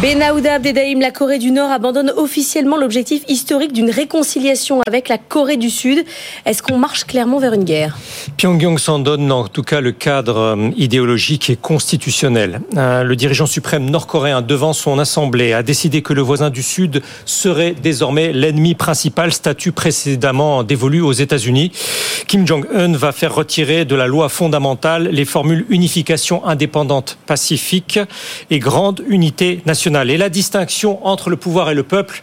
Benahouda Abdedaïm, la Corée du Nord abandonne officiellement l'objectif historique d'une réconciliation avec la Corée du Sud. Est-ce qu'on marche clairement vers une guerre? Pyongyang s'en donne en tout cas le cadre euh, idéologique et constitutionnel. Euh, le dirigeant suprême nord-coréen devant son assemblée a décidé que le voisin du Sud serait désormais l'ennemi principal, statut précédemment dévolu aux États-Unis. Kim Jong-un va faire retirer de la loi fondamentale les formules unification indépendante pacifique et grande unité nationale et la distinction entre le pouvoir et le peuple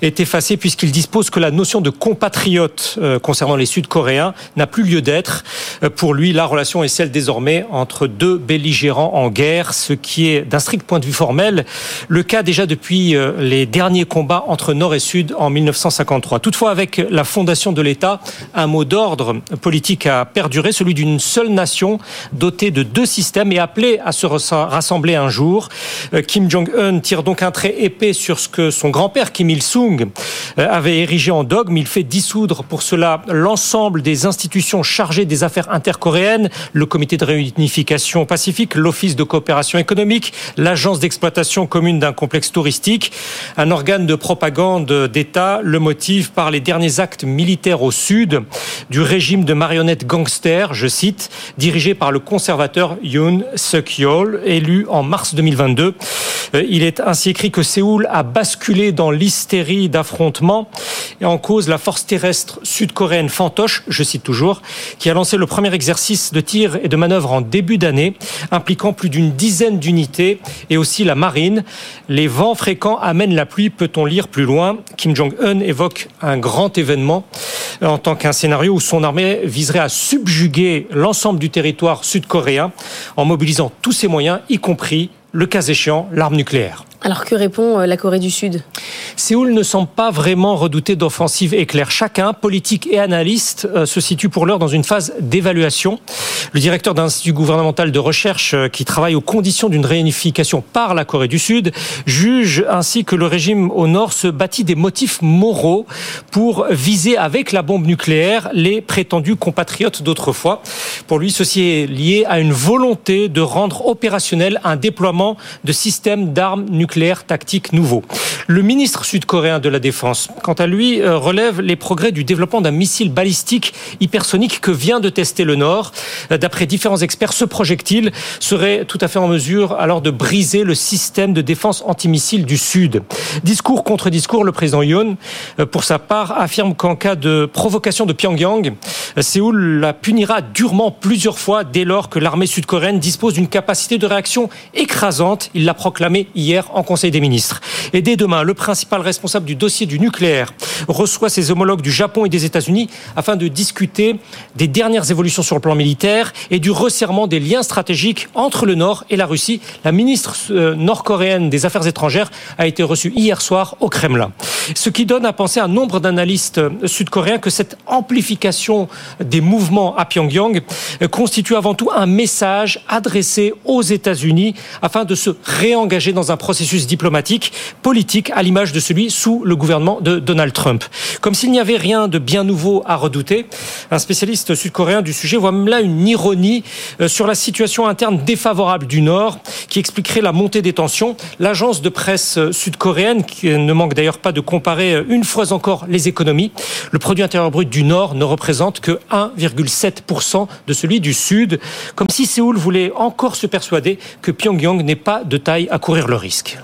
est effacée puisqu'il dispose que la notion de compatriote euh, concernant les Sud-Coréens n'a plus lieu d'être. Euh, pour lui, la relation est celle désormais entre deux belligérants en guerre, ce qui est d'un strict point de vue formel le cas déjà depuis euh, les derniers combats entre Nord et Sud en 1953. Toutefois, avec la fondation de l'État, un mot d'ordre politique a perduré, celui d'une seule nation dotée de deux systèmes et appelée à se rassembler un jour. Kim Jong-un tire donc un trait épais sur ce que son grand-père Kim Il-sung euh, avait érigé en dogme. Il fait dissoudre pour cela l'ensemble des institutions chargées des affaires intercoréennes, le comité de réunification pacifique, l'office de coopération économique, l'agence d'exploitation commune d'un complexe touristique, un organe de propagande d'État, le motif par les derniers actes militaires au sud du régime de marionnettes gangsters, je cite, dirigé par le conservateur Yoon Suk-yeol, élu en mars 2022. Euh, il est ainsi écrit que Séoul a basculé dans l'hystérie d'affrontement et en cause la force terrestre sud-coréenne Fantoche, je cite toujours, qui a lancé le premier exercice de tir et de manœuvre en début d'année, impliquant plus d'une dizaine d'unités et aussi la marine. Les vents fréquents amènent la pluie, peut-on lire plus loin. Kim Jong-un évoque un grand événement en tant qu'un scénario où son armée viserait à subjuguer l'ensemble du territoire sud-coréen en mobilisant tous ses moyens, y compris le cas échéant, l'arme nucléaire. Alors que répond euh, la Corée du Sud? Séoul ne semble pas vraiment redouter d'offensive éclair. Chacun, politique et analyste, euh, se situe pour l'heure dans une phase d'évaluation. Le directeur d'un institut gouvernemental de recherche euh, qui travaille aux conditions d'une réunification par la Corée du Sud juge ainsi que le régime au nord se bâtit des motifs moraux pour viser avec la bombe nucléaire les prétendus compatriotes d'autrefois. Pour lui, ceci est lié à une volonté de rendre opérationnel un déploiement de systèmes d'armes nucléaires tactique nouveau. Le ministre sud-coréen de la Défense, quant à lui, euh, relève les progrès du développement d'un missile balistique hypersonique que vient de tester le Nord. Euh, d'après différents experts, ce projectile serait tout à fait en mesure alors de briser le système de défense antimissile du Sud. Discours contre discours, le président Yoon, euh, pour sa part, affirme qu'en cas de provocation de Pyongyang, Séoul la punira durement plusieurs fois dès lors que l'armée sud-coréenne dispose d'une capacité de réaction écrasante. Il l'a proclamé hier en Conseil des ministres. Et dès demain, le principal responsable du dossier du nucléaire reçoit ses homologues du Japon et des États-Unis afin de discuter des dernières évolutions sur le plan militaire et du resserrement des liens stratégiques entre le Nord et la Russie. La ministre euh, nord-coréenne des Affaires étrangères a été reçue hier soir au Kremlin. Ce qui donne à penser à nombre d'analystes euh, sud-coréens que cette amplification des mouvements à Pyongyang euh, constitue avant tout un message adressé aux États-Unis afin de se réengager dans un processus diplomatique, politique, à l'image de celui sous le gouvernement de Donald Trump. Comme s'il n'y avait rien de bien nouveau à redouter, un spécialiste sud-coréen du sujet voit même là une ironie euh, sur la situation interne défavorable du Nord qui expliquerait la montée des tensions. L'agence de presse euh, sud-coréenne, qui ne manque d'ailleurs pas de comparer euh, une fois encore les économies, le produit intérieur brut du Nord ne représente que 1,7% de celui du Sud, comme si Séoul voulait encore se persuader que Pyongyang n'est pas de taille à courir le risque.